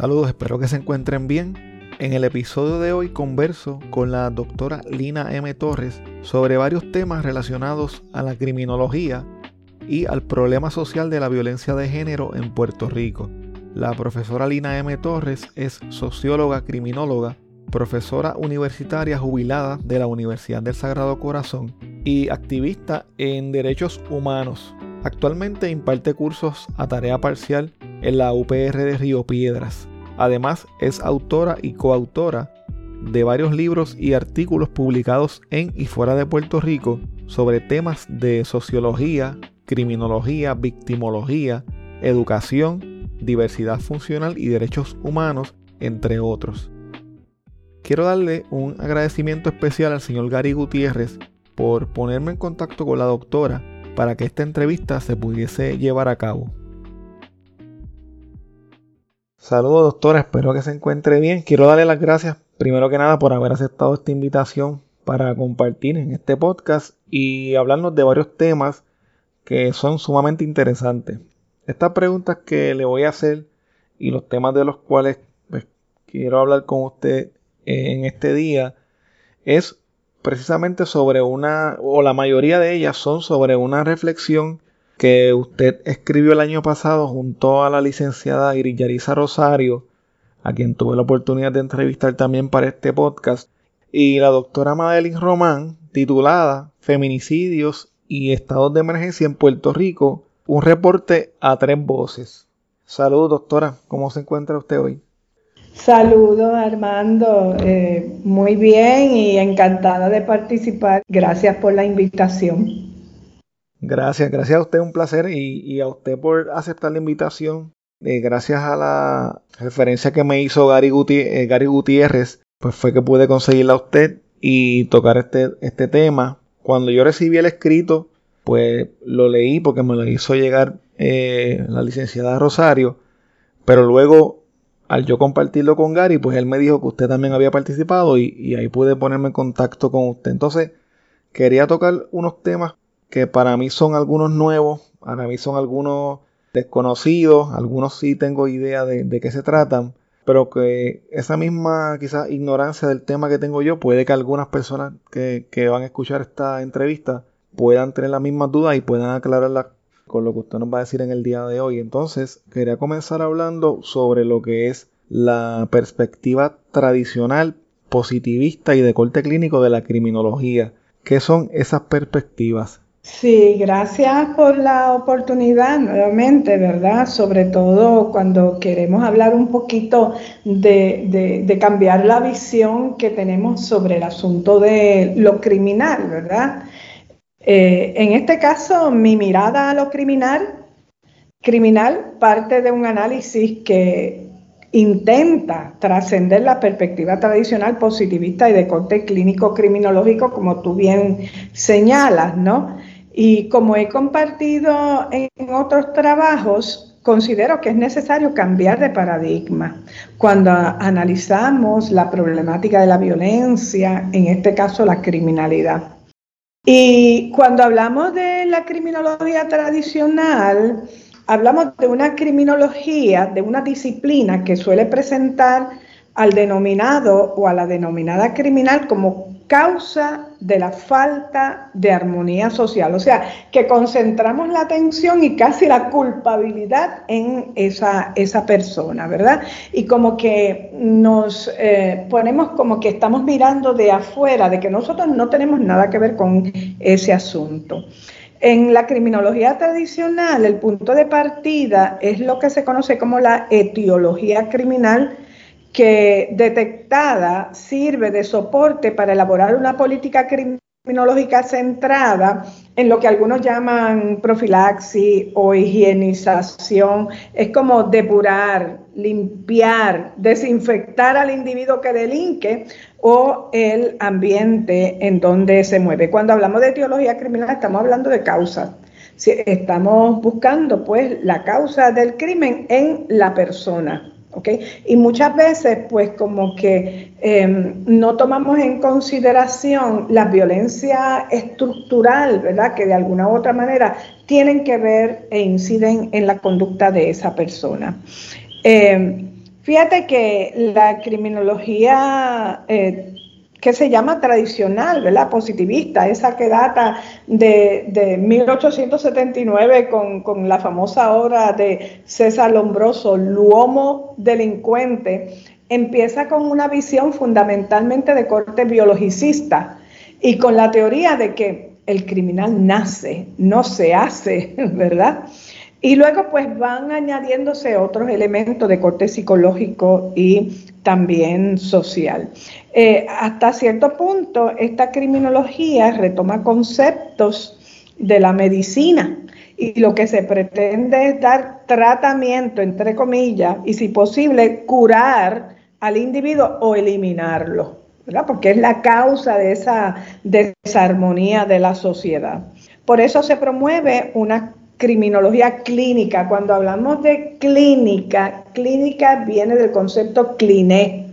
Saludos, espero que se encuentren bien. En el episodio de hoy converso con la doctora Lina M. Torres sobre varios temas relacionados a la criminología y al problema social de la violencia de género en Puerto Rico. La profesora Lina M. Torres es socióloga criminóloga, profesora universitaria jubilada de la Universidad del Sagrado Corazón y activista en derechos humanos. Actualmente imparte cursos a tarea parcial en la UPR de Río Piedras. Además, es autora y coautora de varios libros y artículos publicados en y fuera de Puerto Rico sobre temas de sociología, criminología, victimología, educación, diversidad funcional y derechos humanos, entre otros. Quiero darle un agradecimiento especial al señor Gary Gutiérrez por ponerme en contacto con la doctora para que esta entrevista se pudiese llevar a cabo. Saludos doctora, espero que se encuentre bien. Quiero darle las gracias primero que nada por haber aceptado esta invitación para compartir en este podcast y hablarnos de varios temas que son sumamente interesantes. Estas preguntas que le voy a hacer y los temas de los cuales pues, quiero hablar con usted en este día es precisamente sobre una, o la mayoría de ellas son sobre una reflexión que usted escribió el año pasado junto a la licenciada Iris Rosario, a quien tuve la oportunidad de entrevistar también para este podcast, y la doctora Madeline Román, titulada Feminicidios y estados de emergencia en Puerto Rico, un reporte a tres voces. Saludos, doctora, ¿cómo se encuentra usted hoy? Saludos, Armando, eh, muy bien y encantada de participar. Gracias por la invitación. Gracias, gracias a usted, un placer y, a usted por aceptar la invitación. Eh, gracias a la referencia que me hizo Gary, eh, Gary, Gutiérrez, pues fue que pude conseguirla a usted y tocar este, este tema. Cuando yo recibí el escrito, pues lo leí porque me lo hizo llegar eh, la licenciada Rosario, pero luego al yo compartirlo con Gary, pues él me dijo que usted también había participado y, y ahí pude ponerme en contacto con usted. Entonces, quería tocar unos temas que para mí son algunos nuevos, para mí son algunos desconocidos, algunos sí tengo idea de, qué se tratan, pero que esa misma quizás ignorancia del tema que tengo yo puede que algunas personas que, que van a escuchar esta entrevista puedan tener las mismas dudas y puedan aclararlas con lo que usted nos va a decir en el día de hoy. Entonces, quería comenzar hablando sobre lo que es la perspectiva tradicional, positivista y de corte clínico de la criminología. ¿Qué son esas perspectivas? Sí, gracias por la oportunidad nuevamente, ¿verdad? Sobre todo cuando queremos hablar un poquito de, cambiar la visión que tenemos sobre el asunto de lo criminal, ¿verdad? Eh, en este caso, mi mirada a lo criminal, criminal parte de un análisis que intenta trascender la perspectiva tradicional positivista y de corte clínico criminológico, como tú bien señalas, ¿no? Y como he compartido en otros trabajos, considero que es necesario cambiar de paradigma cuando analizamos la problemática de la violencia, en este caso la criminalidad. Y cuando hablamos de la criminología tradicional, hablamos de una criminología, de una disciplina que suele presentar al denominado o a la denominada criminal como causa de la falta de armonía social. O sea, que concentramos la atención y casi la culpabilidad en esa, esa persona, ¿verdad? Y como que nos eh, ponemos como que estamos mirando de afuera, de que nosotros no tenemos nada que ver con ese asunto. En la criminología tradicional, el punto de partida es lo que se conoce como la etiología criminal, que detectada sirve de soporte para elaborar una política criminológica centrada en lo que algunos llaman profilaxis o higienización. Es como depurar, limpiar, desinfectar al individuo que delinque o el ambiente en donde se mueve. Cuando hablamos de etiología criminal estamos hablando de causas. Estamos buscando pues la causa del crimen en la persona. Y muchas veces, pues como que em, no tomamos en consideración la violencia estructural, ¿verdad? Que de alguna u otra manera tienen que ver e inciden en la conducta de esa persona. Em, Fíjate que la criminología eh, que se llama tradicional, ¿verdad? Positivista, esa que data de, 1879 con, con, la famosa obra de César Lombroso, L'uomo delincuente, empieza con una visión fundamentalmente de corte biologicista y con la teoría de que el criminal nace, no se hace, ¿verdad? Y luego pues van añadiéndose otros elementos de corte psicológico y también social. Eh, hasta cierto punto, esta criminología retoma conceptos de la medicina y lo que se pretende es dar tratamiento, entre comillas, y si posible, curar al individuo o eliminarlo, ¿verdad? porque es la causa de esa desarmonía de la sociedad. Por eso se promueve una criminología clínica. Cuando hablamos de clínica, clínica viene del concepto cliné.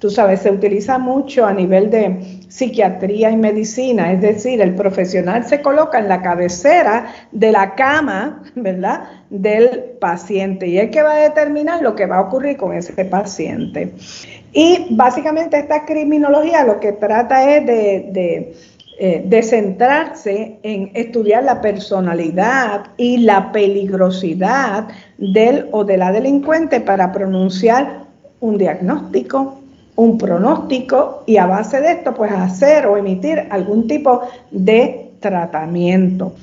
Tú sabes, se utiliza mucho a nivel de psiquiatría y medicina, es decir, el profesional se coloca en la cabecera de la cama, ¿verdad?, del paciente y es que va a determinar lo que va a ocurrir con ese paciente. Y básicamente esta criminología lo que trata es de eh, de centrarse en estudiar la personalidad y la peligrosidad del o de la delincuente para pronunciar un diagnóstico, un pronóstico y a base de esto pues hacer o emitir algún tipo de tratamiento.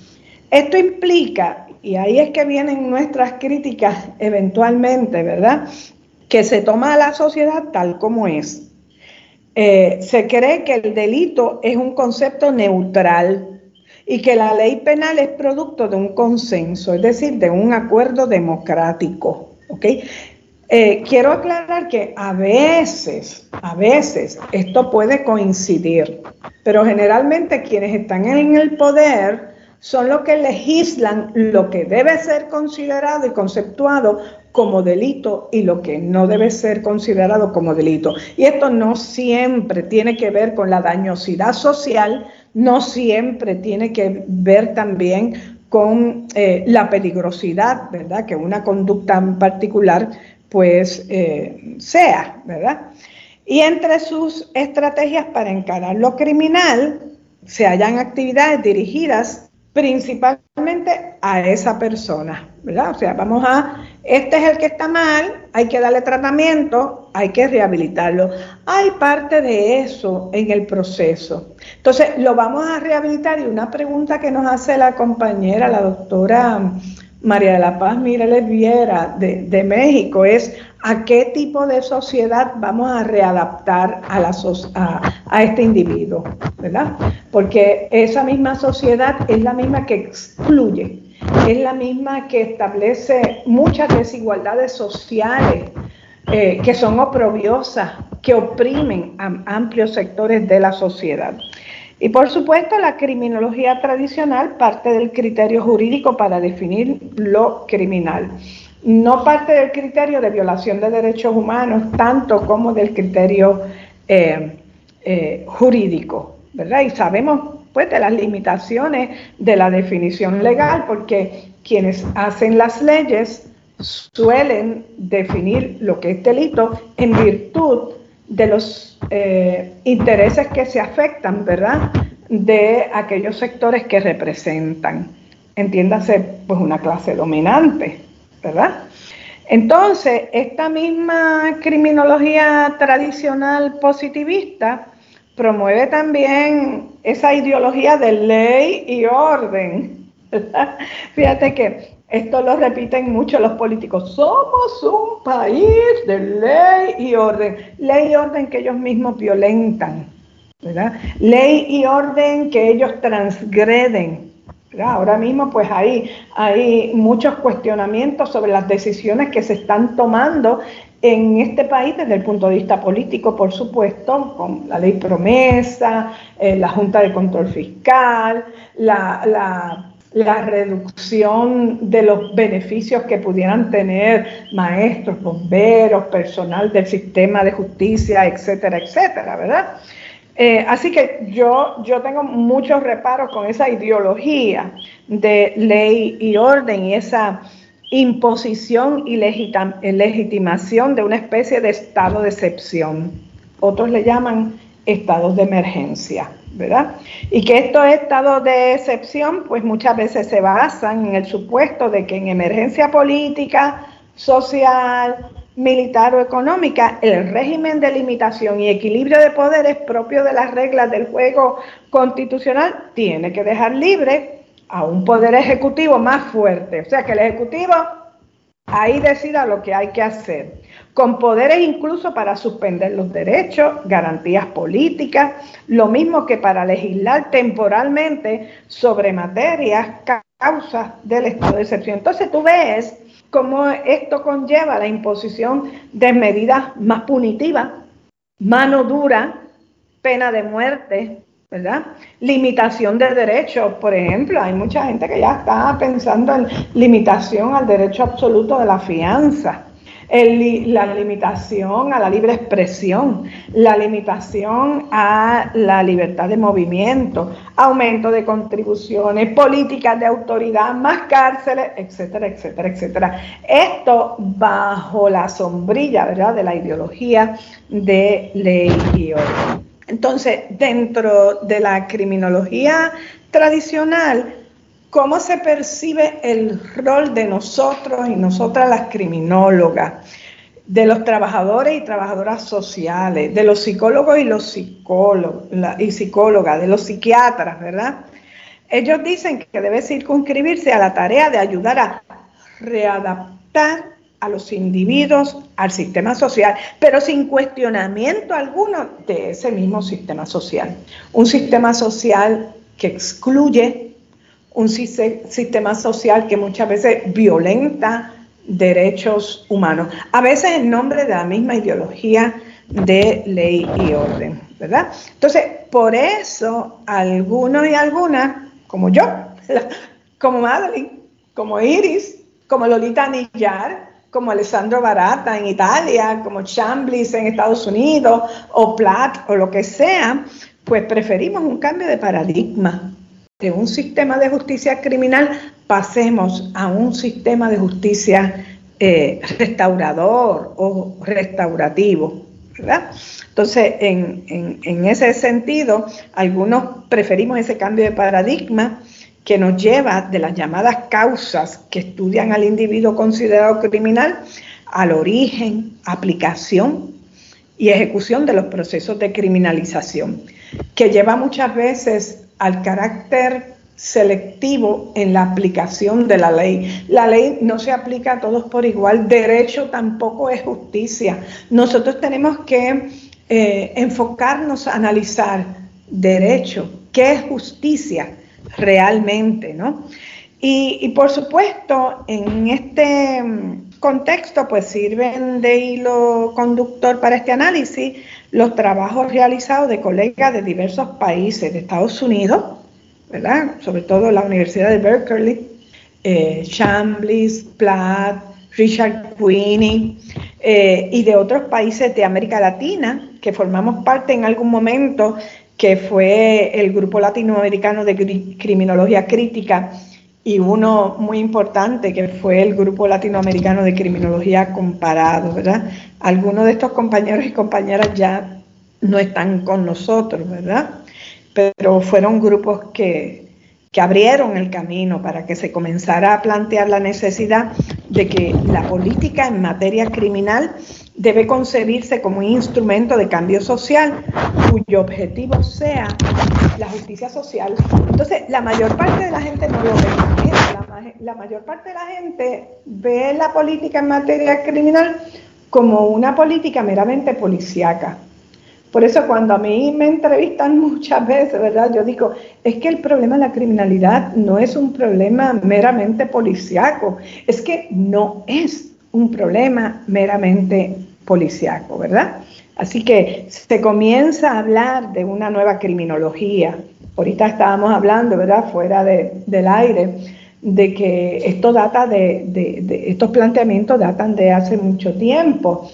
Esto implica, y ahí es que vienen nuestras críticas eventualmente, ¿verdad? Que se toma a la sociedad tal como es eh, se cree que el delito es un concepto neutral y que la ley penal es producto de un consenso, es decir, de un acuerdo democrático. Eh, quiero aclarar que a veces, a veces esto puede coincidir, pero generalmente quienes están en el poder son los que legislan lo que debe ser considerado y conceptuado como delito y lo que no debe ser considerado como delito. Y esto no siempre tiene que ver con la dañosidad social, no siempre tiene que ver también con eh, la peligrosidad, ¿verdad? Que una conducta en particular pues eh, sea, ¿verdad? Y entre sus estrategias para encarar lo criminal se hallan actividades dirigidas principalmente a esa persona, ¿verdad? O sea, vamos a, este es el que está mal, hay que darle tratamiento, hay que rehabilitarlo. Hay parte de eso en el proceso. Entonces, lo vamos a rehabilitar y una pregunta que nos hace la compañera, la doctora María de la Paz Mireles Viera de, de México es a qué tipo de sociedad vamos a readaptar a, la a, este individuo, ¿verdad? Porque esa misma sociedad es la misma que excluye, es la misma que establece muchas desigualdades sociales eh, que son oprobiosas, que oprimen a amplios sectores de la sociedad. Y por supuesto, la criminología tradicional parte del criterio jurídico para definir lo criminal. No parte del criterio de violación de derechos humanos, tanto como del criterio eh, eh, jurídico, ¿verdad? Y sabemos pues de las limitaciones de la definición legal, porque quienes hacen las leyes suelen definir lo que es delito en virtud de los eh, intereses que se afectan, ¿verdad? De aquellos sectores que representan. Entiéndase, pues una clase dominante, ¿verdad? Entonces, esta misma criminología tradicional positivista promueve también esa ideología de ley y orden. ¿verdad? Fíjate que esto lo repiten mucho los políticos. Somos un país de ley y orden. Ley y orden que ellos mismos violentan. ¿verdad? Ley y orden que ellos transgreden. Ahora mismo pues hay, hay muchos cuestionamientos sobre las decisiones que se están tomando en este país desde el punto de vista político, por supuesto, con la ley promesa, eh, la Junta de Control Fiscal, la, la la reducción de los beneficios que pudieran tener maestros, bomberos, personal del sistema de justicia, etcétera, etcétera, ¿verdad? Eh, así que yo, yo tengo muchos reparos con esa ideología de ley y orden y esa imposición y legitimación de una especie de estado de excepción. Otros le llaman estados de emergencia, ¿verdad? Y que estos estados de excepción, pues muchas veces se basan en el supuesto de que en emergencia política, social, militar o económica, el régimen de limitación y equilibrio de poderes propio de las reglas del juego constitucional tiene que dejar libre a un poder ejecutivo más fuerte. O sea, que el ejecutivo ahí decida lo que hay que hacer, con poderes incluso para suspender los derechos, garantías políticas, lo mismo que para legislar temporalmente sobre materias, causas del estado de excepción. Entonces tú ves cómo esto conlleva la imposición de medidas más punitivas, mano dura, pena de muerte, ¿verdad? Limitación de derechos, por ejemplo, hay mucha gente que ya está pensando en limitación al derecho absoluto de la fianza, la limitación a la libre expresión, la limitación a la libertad de movimiento, aumento de contribuciones, políticas de autoridad, más cárceles, etcétera, etcétera, etcétera. Esto bajo la sombrilla, ¿verdad?, de la ideología de ley y orden. Entonces, dentro de la criminología tradicional, ¿cómo se percibe el rol de nosotros y nosotras las criminólogas? de los trabajadores y trabajadoras sociales, de los psicólogos y los psicólogos y psicólogas, de los psiquiatras, ¿verdad? Ellos dicen que debe circunscribirse a la tarea de ayudar a readaptar a los individuos, al sistema social, pero sin cuestionamiento alguno de ese mismo sistema social. Un sistema social que excluye, un sistema social que muchas veces violenta derechos humanos, a veces en nombre de la misma ideología de ley y orden, ¿verdad? Entonces, por eso algunos y algunas, como yo, como Madeline, como Iris, como Lolita Nillar, como Alessandro Barata en Italia, como Chamblis en Estados Unidos, o Platt o lo que sea, pues preferimos un cambio de paradigma. De un sistema de justicia criminal pasemos a un sistema de justicia eh, restaurador o restaurativo. ¿verdad? Entonces, en, en ese sentido, algunos preferimos ese cambio de paradigma que nos lleva de las llamadas causas que estudian al individuo considerado criminal al origen, aplicación y ejecución de los procesos de criminalización, que lleva muchas veces al carácter selectivo en la aplicación de la ley. La ley no se aplica a todos por igual, derecho tampoco es justicia. Nosotros tenemos que eh, enfocarnos a analizar derecho, qué es justicia, realmente, ¿no? Y, por supuesto, en este mm, contexto, pues sirven de hilo conductor para este análisis los trabajos realizados de colegas de diversos países, de Estados Unidos, ¿verdad? Sobre todo la Universidad de Berkeley, eh, Chamblis, Platt, Richard Queenie eh, y de otros países de América Latina que formamos parte en algún momento que fue el Grupo Latinoamericano de Criminología Crítica y uno muy importante que fue el Grupo Latinoamericano de Criminología Comparado, ¿verdad? Algunos de estos compañeros y compañeras ya no están con nosotros, ¿verdad? Pero fueron grupos que, que abrieron el camino para que se comenzara a plantear la necesidad de que la política en materia criminal debe concebirse como un instrumento de cambio social cuyo objetivo sea la justicia social. Entonces, la mayor parte de la gente no lo ve. La, la mayor parte de la gente ve la política en materia criminal como una política meramente policíaca. Por eso cuando a mí me entrevistan muchas veces, ¿verdad? Yo digo, es que el problema de la criminalidad no es un problema meramente policiaco, es que no es un problema meramente policiaco, ¿verdad? Así que se comienza a hablar de una nueva criminología. Ahorita estábamos hablando, ¿verdad? Fuera del aire, de que esto data de, estos planteamientos datan de hace mucho tiempo.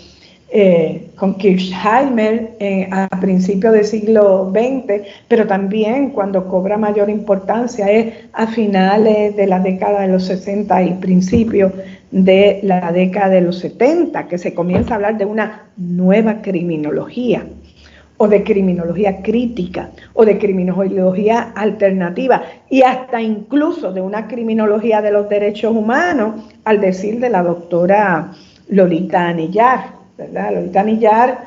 Eh, con Kirchheimer eh, a principios del siglo XX, pero también cuando cobra mayor importancia es a finales de la década de los 60 y principios de la década de los 70, que se comienza a hablar de una nueva criminología o de criminología crítica o de criminología alternativa y hasta incluso de una criminología de los derechos humanos, al decir de la doctora Lolita Anillar. ¿verdad? Lolita Millar,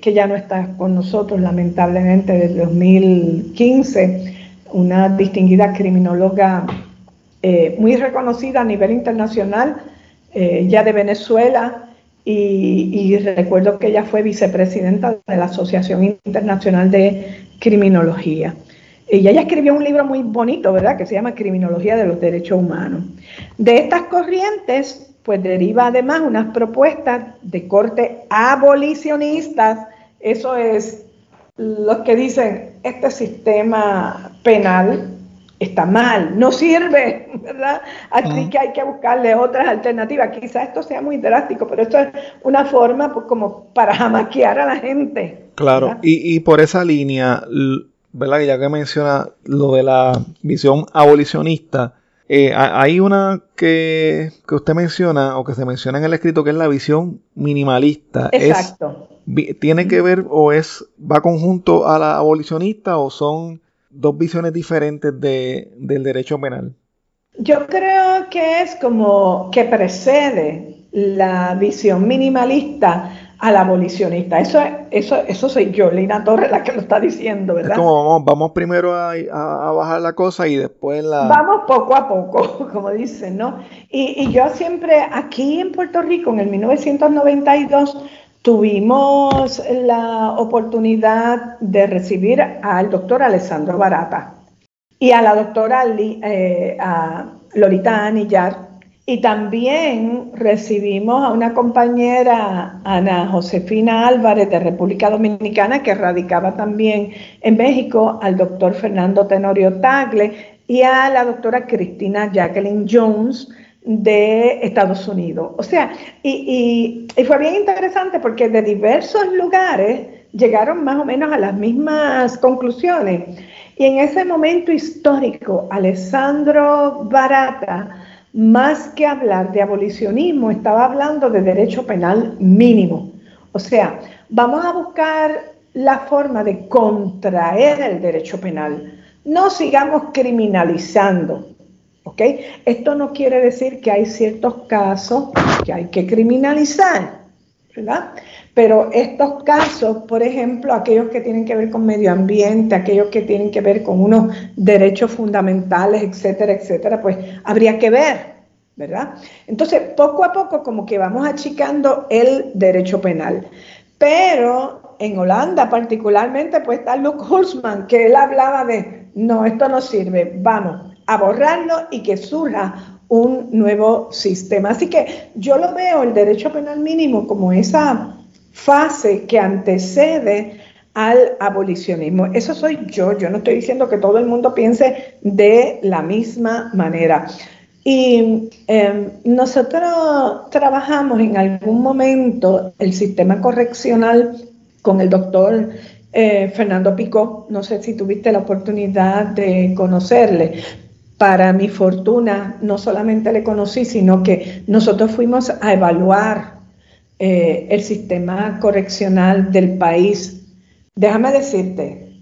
que ya no está con nosotros lamentablemente desde 2015, una distinguida criminóloga eh, muy reconocida a nivel internacional, eh, ya de Venezuela, y, recuerdo que ella fue vicepresidenta de la Asociación Internacional de Criminología. Y ella escribió un libro muy bonito, ¿verdad?, que se llama Criminología de los Derechos Humanos. De estas corrientes pues deriva además unas propuestas de corte abolicionistas. Eso es los que dicen, este sistema penal está mal, no sirve, ¿verdad? Así que hay que buscarle otras alternativas. Quizás esto sea muy drástico, pero esto es una forma pues, como para jamaquear a la gente. Claro, y, y, por esa línea, ¿verdad? Ya que menciona lo de la visión abolicionista, eh, hay una que, usted menciona o que se menciona en el escrito que es la visión minimalista. Exacto. ¿Tiene que ver o es va conjunto a la abolicionista o son dos visiones diferentes de, del derecho penal? Yo creo que es como que precede la visión minimalista al abolicionista. Eso, eso, eso soy yo, Lina Torres, la que lo está diciendo, ¿verdad? Es como vamos, primero a, bajar la cosa y después la... Vamos poco a poco, como dicen, ¿no? Y, y yo siempre, aquí en Puerto Rico, en el 1992, tuvimos la oportunidad de recibir al doctor Alessandro Barata y a la doctora eh, a Lolita Anillar, y también recibimos a una compañera, Ana Josefina Álvarez, de República Dominicana, que radicaba también en México, al doctor Fernando Tenorio Tagle y a la doctora Cristina Jacqueline Jones de Estados Unidos. O sea, y, y fue bien interesante porque de diversos lugares llegaron más o menos a las mismas conclusiones. Y en ese momento histórico, Alessandro Barata, más que hablar de abolicionismo, estaba hablando de derecho penal mínimo. O sea, vamos a buscar la forma de contraer el derecho penal. No sigamos criminalizando. ¿Ok? Esto no quiere decir que hay ciertos casos que hay que criminalizar, ¿verdad? Pero estos casos, por ejemplo, aquellos que tienen que ver con medio ambiente, aquellos que tienen que ver con unos derechos fundamentales, etcétera, etcétera, pues habría que ver, ¿verdad? Entonces, poco a poco como que vamos achicando el derecho penal. Pero en Holanda particularmente, pues está Luke Holzman, que él hablaba de, no, esto no sirve, vamos a borrarlo y que surja un nuevo sistema. Así que yo lo veo el derecho penal mínimo como esa fase que antecede al abolicionismo. Eso soy yo, yo no estoy diciendo que todo el mundo piense de la misma manera. Y em, nosotros trabajamos en algún momento el sistema correccional con el doctor eh, Fernando Picó. No sé si tuviste la oportunidad de conocerle. Para mi fortuna, no solamente le conocí, sino que nosotros fuimos a evaluar eh, el sistema correccional del país. Déjame decirte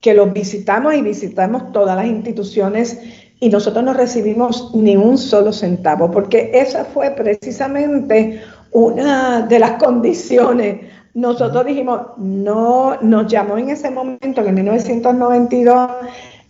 que los visitamos y visitamos todas las instituciones y nosotros no recibimos ni un solo centavo, porque esa fue precisamente una de las condiciones. Nosotros dijimos, no, nos llamó en ese momento, en 1992,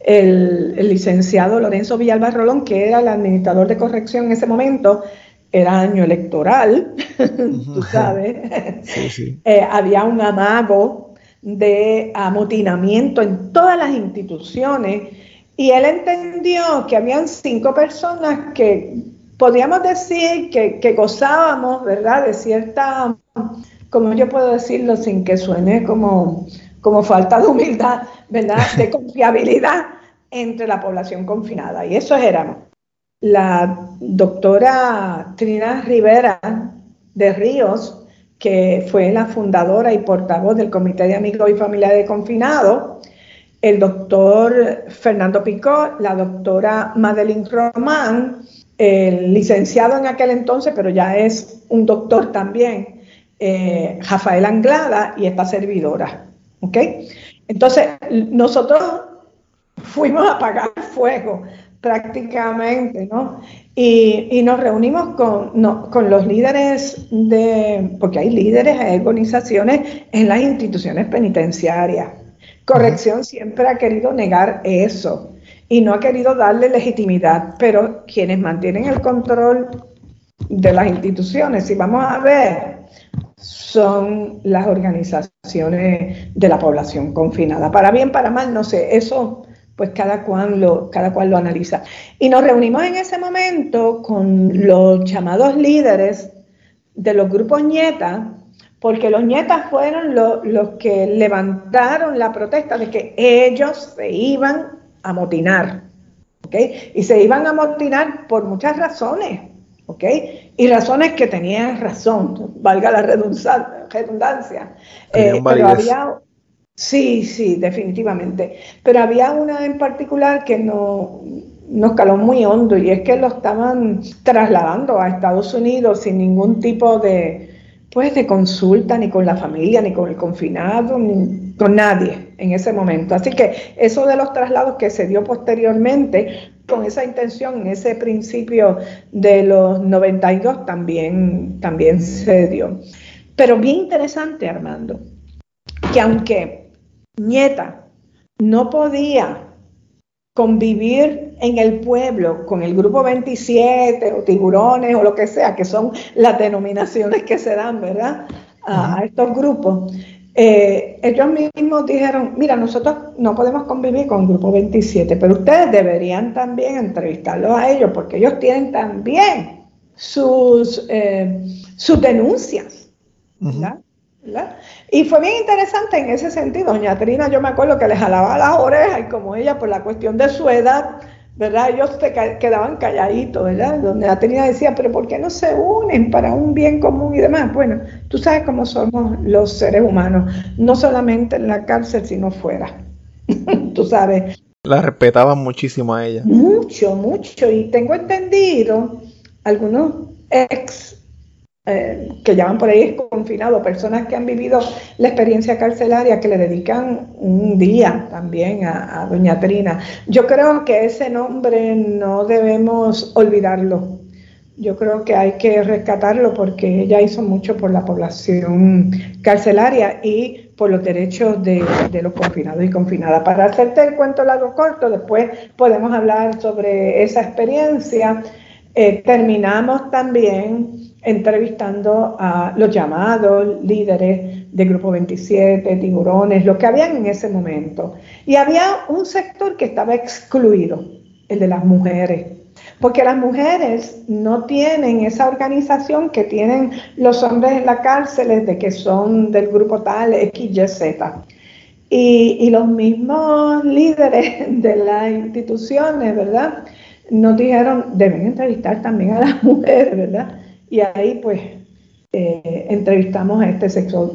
el, el licenciado Lorenzo Villalba Rolón, que era el administrador de corrección en ese momento, era año electoral, tú sabes, eh, había un amago de amotinamiento en todas las instituciones y él entendió que habían cinco personas que podríamos decir que, gozábamos, ¿verdad?, de cierta, como yo puedo decirlo sin que suene como, como falta de humildad, ¿verdad?, de confiabilidad entre la población confinada. Y eso éramos la doctora Trina Rivera de Ríos, que fue la fundadora y portavoz del Comité de Amigos y Familia de Confinados, el doctor Fernando Picó, la doctora Madeline Román, el licenciado en aquel entonces, pero ya es un doctor también, eh, Rafael Anglada y esta servidora. ¿Ok? Entonces, nosotros fuimos a apagar fuego prácticamente, ¿no? Y, nos reunimos con, con, los líderes de, porque hay líderes, hay organizaciones en las instituciones penitenciarias. Corrección siempre ha querido negar eso y no ha querido darle legitimidad, pero quienes mantienen el control de las instituciones, si vamos a ver, son las organizaciones de la población confinada. Para bien, para mal, no sé, eso pues cada cual lo, cada cual lo analiza. Y nos reunimos en ese momento con los llamados líderes de los grupos ñeta, porque los nietas fueron los que levantaron la protesta de que ellos se iban a motinar, ¿ok? Y se iban a motinar por muchas razones, ¿ok? Y razones que tenían razón, valga la redundancia. Eh, pero había, sí, sí, definitivamente. Pero había una en particular que no, nos caló muy hondo y es que lo estaban trasladando a Estados Unidos sin ningún tipo de pues de consulta ni con la familia, ni con el confinado, ni con nadie en ese momento. Así que eso de los traslados que se dio posteriormente, con esa intención, en ese principio de los 92 también, también se dio. Pero bien interesante, Armando, que aunque Nieta no podía convivir en el pueblo con el grupo 27 o tiburones o lo que sea, que son las denominaciones que se dan, ¿verdad? A, estos grupos. Eh, ellos mismos dijeron, mira, nosotros no podemos convivir con el grupo 27, pero ustedes deberían también entrevistarlos a ellos porque ellos tienen también sus, eh, sus denuncias. ¿verdad? Y fue bien interesante en ese sentido. Doña Trina, yo me acuerdo que les jalaba las orejas y como ella, por la cuestión de su edad, ¿verdad? Ellos se quedaban calladitos, ¿verdad? Donde la Trina decía, pero ¿por qué no se unen para un bien común y demás? Bueno, tú sabes cómo somos los seres humanos, no solamente en la cárcel, sino fuera. tú sabes. La respetaban muchísimo a ella. Mucho, mucho. Y tengo entendido, algunos ex eh, que llaman por ahí confinado, personas que han vivido la experiencia carcelaria, que le dedican un día también a, Doña Trina. Yo creo que ese nombre no debemos olvidarlo. Yo creo que hay que rescatarlo porque ella hizo mucho por la población carcelaria y por los derechos de, los confinados y confinadas. Para hacerte el cuento largo corto, después podemos hablar sobre esa experiencia. Eh, terminamos también entrevistando a los llamados líderes de Grupo 27, tiburones, lo que habían en ese momento. Y había un sector que estaba excluido, el de las mujeres, porque las mujeres no tienen esa organización que tienen los hombres en la cárcel de que son del grupo tal, X, Y, Z. Y los mismos líderes de las instituciones, ¿verdad? Nos dijeron, deben entrevistar también a las mujeres, ¿verdad? Y ahí pues eh, entrevistamos a este sector,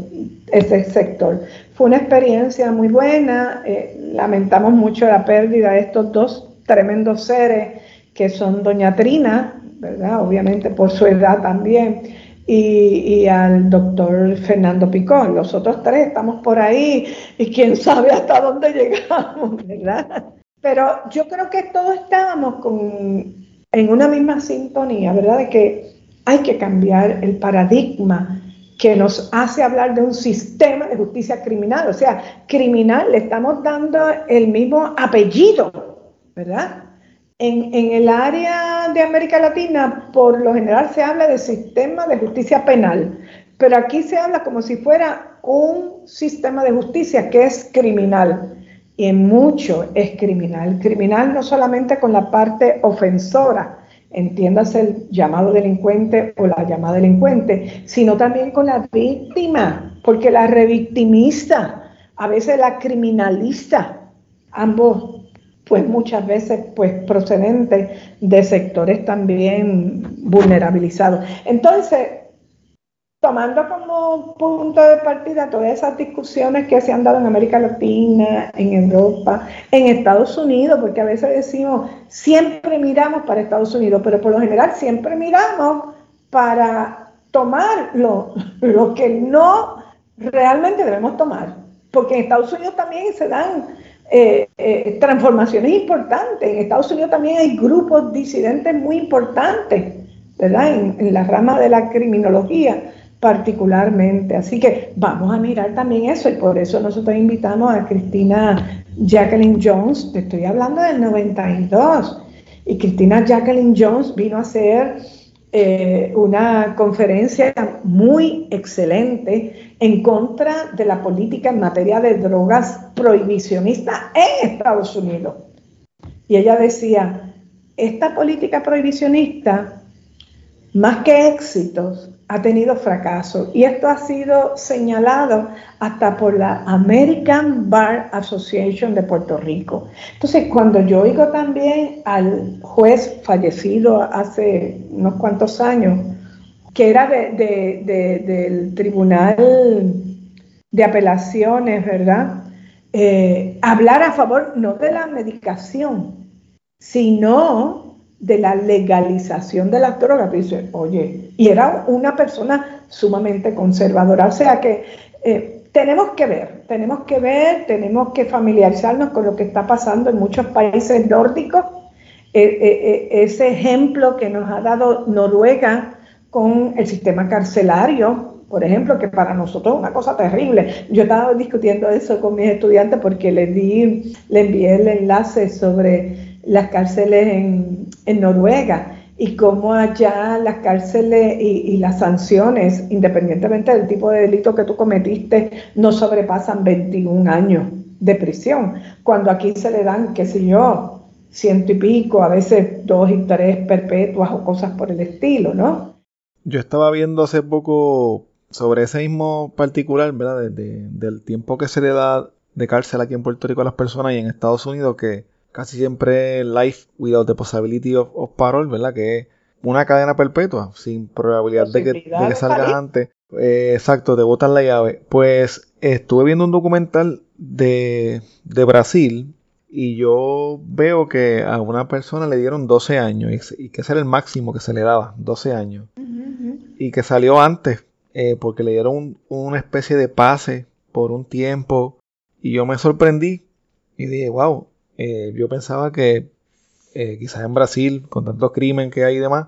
este sector. Fue una experiencia muy buena, eh, lamentamos mucho la pérdida de estos dos tremendos seres que son Doña Trina, ¿verdad? Obviamente por su edad también, y, al doctor Fernando Picón. Los otros tres estamos por ahí y quién sabe hasta dónde llegamos, ¿verdad? Pero yo creo que todos estábamos con, en una misma sintonía, ¿verdad? De que hay que cambiar el paradigma que nos hace hablar de un sistema de justicia criminal. O sea, criminal le estamos dando el mismo apellido, ¿verdad? En, el área de América Latina, por lo general se habla de sistema de justicia penal, pero aquí se habla como si fuera un sistema de justicia que es criminal. Y en mucho es criminal. Criminal no solamente con la parte ofensora, entiéndase el llamado delincuente o la llamada delincuente, sino también con la víctima, porque la revictimista, a veces la criminalista, ambos pues muchas veces pues procedentes de sectores también vulnerabilizados. Entonces, tomando como punto de partida todas esas discusiones que se han dado en América Latina, en Europa, en Estados Unidos, porque a veces decimos, siempre miramos para Estados Unidos, pero por lo general siempre miramos para tomar lo, lo que no realmente debemos tomar, porque en Estados Unidos también se dan eh, eh, transformaciones importantes, en Estados Unidos también hay grupos disidentes muy importantes, ¿verdad? En, en la rama de la criminología particularmente. Así que vamos a mirar también eso y por eso nosotros invitamos a Cristina Jacqueline Jones, te estoy hablando del 92, y Cristina Jacqueline Jones vino a hacer eh, una conferencia muy excelente en contra de la política en materia de drogas prohibicionista en Estados Unidos. Y ella decía, esta política prohibicionista, más que éxitos, ha tenido fracaso y esto ha sido señalado hasta por la American Bar Association de Puerto Rico. Entonces, cuando yo oigo también al juez fallecido hace unos cuantos años, que era del Tribunal de Apelaciones, ¿verdad? Eh, hablar a favor no de la medicación, sino de la legalización de las drogas. Dice, oye, y era una persona sumamente conservadora. O sea que eh, tenemos que ver, tenemos que ver, tenemos que familiarizarnos con lo que está pasando en muchos países nórdicos. Eh, eh, ese ejemplo que nos ha dado Noruega con el sistema carcelario, por ejemplo, que para nosotros es una cosa terrible. Yo estaba discutiendo eso con mis estudiantes porque les di, le envié el enlace sobre las cárceles en, Noruega y cómo allá las cárceles y, las sanciones, independientemente del tipo de delito que tú cometiste, no sobrepasan 21 años de prisión, cuando aquí se le dan, qué sé yo, ciento y pico, a veces dos y tres perpetuas o cosas por el estilo, ¿no? Yo estaba viendo hace poco sobre ese mismo particular, ¿verdad? del tiempo que se le da de cárcel aquí en Puerto Rico a las personas y en Estados Unidos que casi siempre life without the possibility of, parole, ¿verdad? Que es una cadena perpetua, sin probabilidad de que, de salgas antes. Eh, exacto, te botan la llave. Pues estuve viendo un documental de, de Brasil y yo veo que a una persona le dieron 12 años y, que ese era el máximo que se le daba, 12 años. Y que salió antes eh, porque le dieron una especie de pase por un tiempo y yo me sorprendí y dije, wow, eh, yo pensaba que eh, quizás en Brasil, con tanto crimen que hay y demás,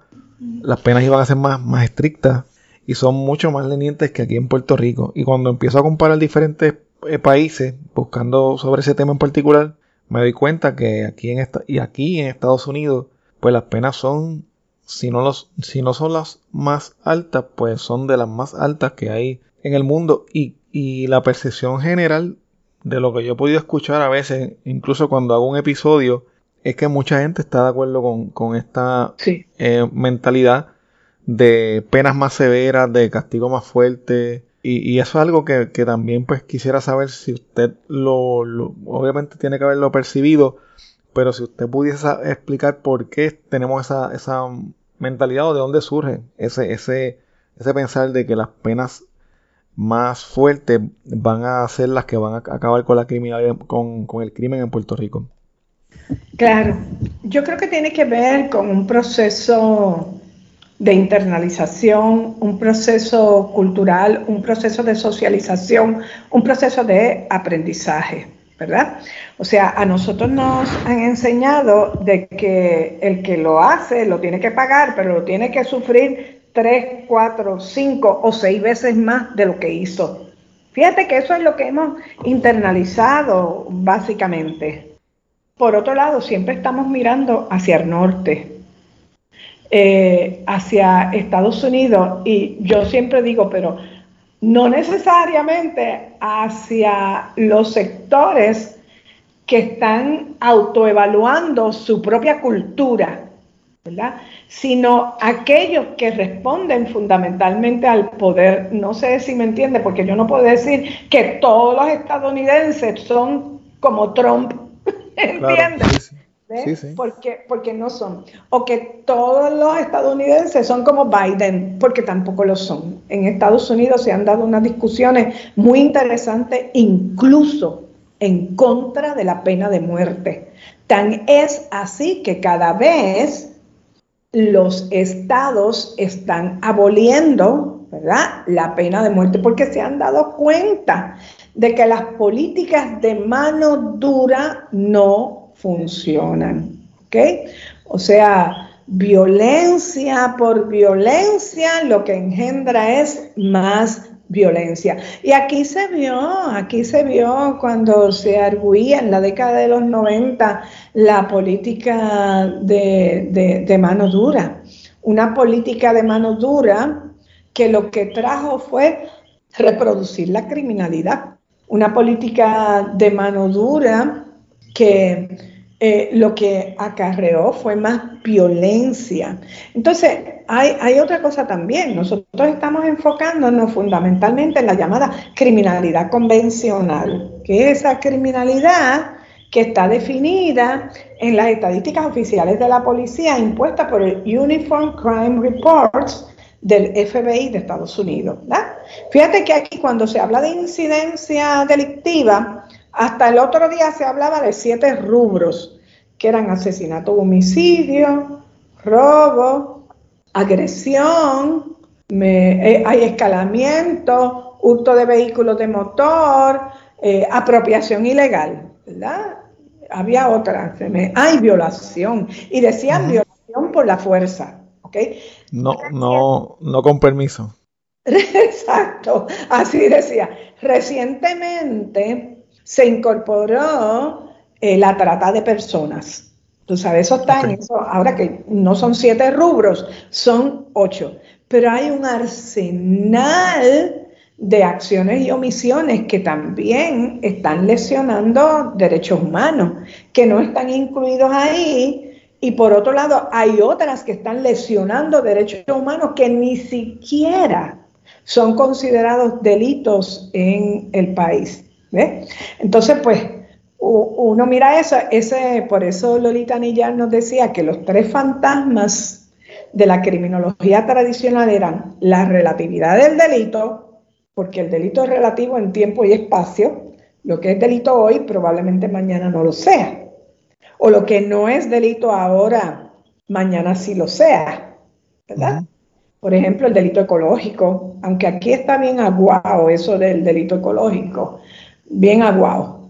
las penas iban a ser más, más estrictas y son mucho más lenientes que aquí en Puerto Rico. Y cuando empiezo a comparar diferentes eh, países, buscando sobre ese tema en particular, me doy cuenta que aquí en esta, y aquí en Estados Unidos, pues las penas son, si no, los, si no son las más altas, pues son de las más altas que hay en el mundo. Y, y la percepción general de lo que yo he podido escuchar a veces, incluso cuando hago un episodio, es que mucha gente está de acuerdo con, esta eh, mentalidad de penas más severas, de castigo más fuerte. Y, eso es algo que, también pues quisiera saber si usted lo, obviamente tiene que haberlo percibido, pero si usted pudiese explicar por qué tenemos esa, esa mentalidad o de dónde surge ese, ese, ese pensar de que las penas más fuertes van a ser las que van a acabar con la criminalidad, con, el crimen en Puerto Rico. Claro, yo creo que tiene que ver con un proceso de internalización, un proceso cultural, un proceso de socialización, un proceso de aprendizaje, ¿verdad? O sea, a nosotros nos han enseñado de que el que lo hace lo tiene que pagar, pero lo tiene que sufrir tres, cuatro, cinco o seis veces más de lo que hizo. Fíjate que eso es lo que hemos internalizado básicamente. Por otro lado, siempre estamos mirando hacia el norte, eh, hacia Estados Unidos, y yo siempre digo, pero no necesariamente hacia los sectores que están autoevaluando su propia cultura, ¿verdad? sino aquellos que responden fundamentalmente al poder. No sé si me entiende, porque yo no puedo decir que todos los estadounidenses son como Trump, ¿entiendes? Sí, sí. Porque, porque no son. O que todos los estadounidenses son como Biden, porque tampoco lo son. En Estados Unidos se han dado unas discusiones muy interesantes, incluso en contra de la pena de muerte. Tan es así que cada vez los estados están aboliendo, ¿verdad? La pena de muerte porque se han dado cuenta de que las políticas de mano dura no funcionan. O sea, violencia por violencia lo que engendra es más violencia. Y aquí se vio, aquí se vio cuando se arguía en la década de los 90 la política de, de mano dura. Una política de mano dura que lo que trajo fue reproducir la criminalidad. Una política de mano dura que eh, lo que acarreó fue más violencia. Entonces, hay, otra cosa también. Nosotros estamos enfocándonos fundamentalmente en la llamada criminalidad convencional, que es esa criminalidad que está definida en las estadísticas oficiales de la policía impuestas por el Uniform Crime Reports del FBI de Estados Unidos. Fíjate que aquí cuando se habla de incidencia delictiva, hasta el otro día se hablaba de siete rubros, que eran asesinato, homicidio, robo, agresión, eh, hay escalamiento, hurto de vehículos de motor, eh, apropiación ilegal, ¿verdad? Había otra, hay violación, y decían violación por la fuerza, ¿ok? No, no, no con permiso. Exacto, así decía. Recientemente se incorporó eh, la trata de personas. Tú sabes, eso está en eso. Ahora que no son siete rubros, son ocho. Pero hay un arsenal de acciones y omisiones que también están lesionando derechos humanos, que no están incluidos ahí. Y por otro lado, hay otras que están lesionando derechos humanos que ni siquiera son considerados delitos en el país. Entonces, pues, uno mira eso, ese, por eso Lolita Nillar nos decía que los tres fantasmas de la criminología tradicional eran la relatividad del delito, porque el delito es relativo en tiempo y espacio, lo que es delito hoy probablemente mañana no lo sea, o lo que no es delito ahora, mañana sí lo sea, ¿verdad? Por ejemplo, el delito ecológico, aunque aquí está bien aguado eso del delito ecológico, bien aguado.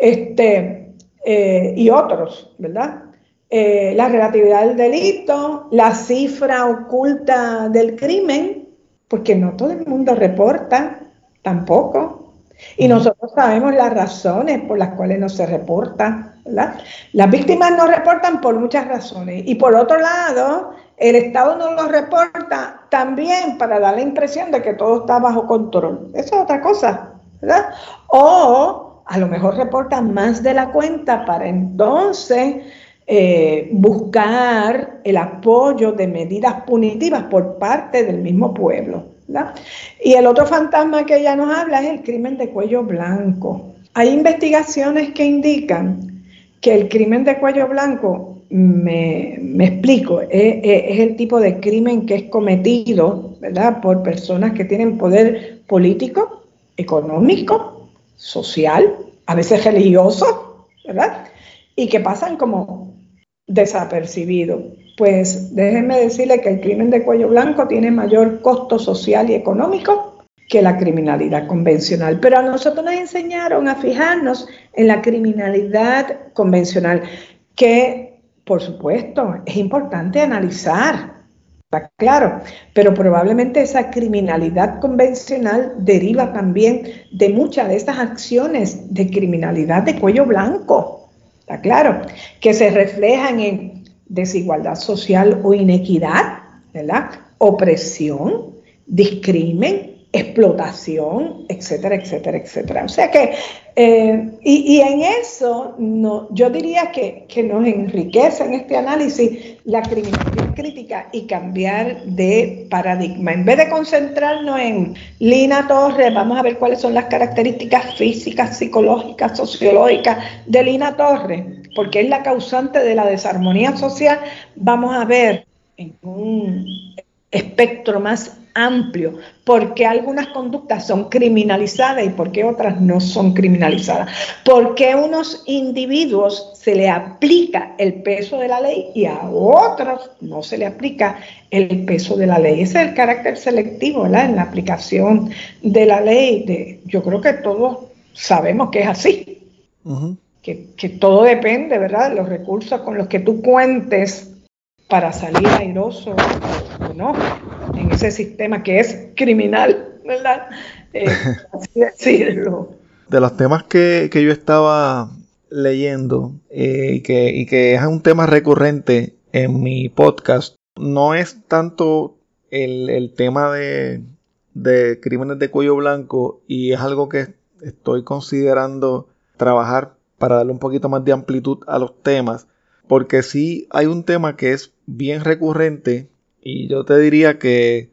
Este, eh, y otros, ¿verdad? Eh, la relatividad del delito, la cifra oculta del crimen, porque no todo el mundo reporta, tampoco. Y nosotros sabemos las razones por las cuales no se reporta, ¿verdad? Las víctimas no reportan por muchas razones. Y por otro lado, el Estado no lo reporta también para dar la impresión de que todo está bajo control. Eso es otra cosa, ¿verdad? O a lo mejor reportan más de la cuenta para entonces eh, buscar el apoyo de medidas punitivas por parte del mismo pueblo. ¿verdad? Y el otro fantasma que ella nos habla es el crimen de cuello blanco. Hay investigaciones que indican que el crimen de cuello blanco me, explico, es, el tipo de crimen que es cometido, ¿verdad?, por personas que tienen poder político, económico, social, a veces religioso, ¿verdad? Y que pasan como desapercibidos. Pues déjenme decirle que el crimen de cuello blanco tiene mayor costo social y económico que la criminalidad convencional. Pero a nosotros nos enseñaron a fijarnos en la criminalidad convencional, que por supuesto, es importante analizar, está claro, pero probablemente esa criminalidad convencional deriva también de muchas de estas acciones de criminalidad de cuello blanco, está claro, que se reflejan en desigualdad social o inequidad, ¿verdad? Opresión, discrimen, explotación, etcétera, etcétera, etcétera. O sea que, eh, y, en eso no, yo diría que, que, nos enriquece en este análisis la criminalidad crítica y cambiar de paradigma. En vez de concentrarnos en Lina Torres, vamos a ver cuáles son las características físicas, psicológicas, sociológicas de Lina Torres. porque es la causante de la desarmonía social, vamos a ver en un espectro más amplio, por qué algunas conductas son criminalizadas y por qué otras no son criminalizadas, por qué a unos individuos se le aplica el peso de la ley y a otros no se le aplica el peso de la ley. Ese es el carácter selectivo en la aplicación de la ley. De, yo creo que todos sabemos que es así. que, todo depende, ¿verdad?, de los recursos con los que tú cuentes para salir airoso no en ese sistema que es criminal, ¿verdad? Eh, así decirlo. De los temas que, yo estaba leyendo eh, y, que, y que es un tema recurrente en mi podcast, no es tanto el, tema de, de crímenes de cuello blanco y es algo que estoy considerando trabajar para darle un poquito más de amplitud a los temas, porque sí hay un tema que es bien recurrente y yo te diría que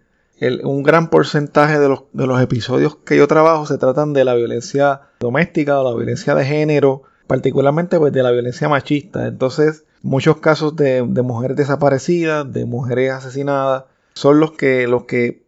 un gran porcentaje de los, de los episodios que yo trabajo se tratan de la violencia doméstica o la violencia de género, particularmente pues, de la violencia machista. Entonces, muchos casos de, mujeres desaparecidas, de mujeres asesinadas, son los que, los que,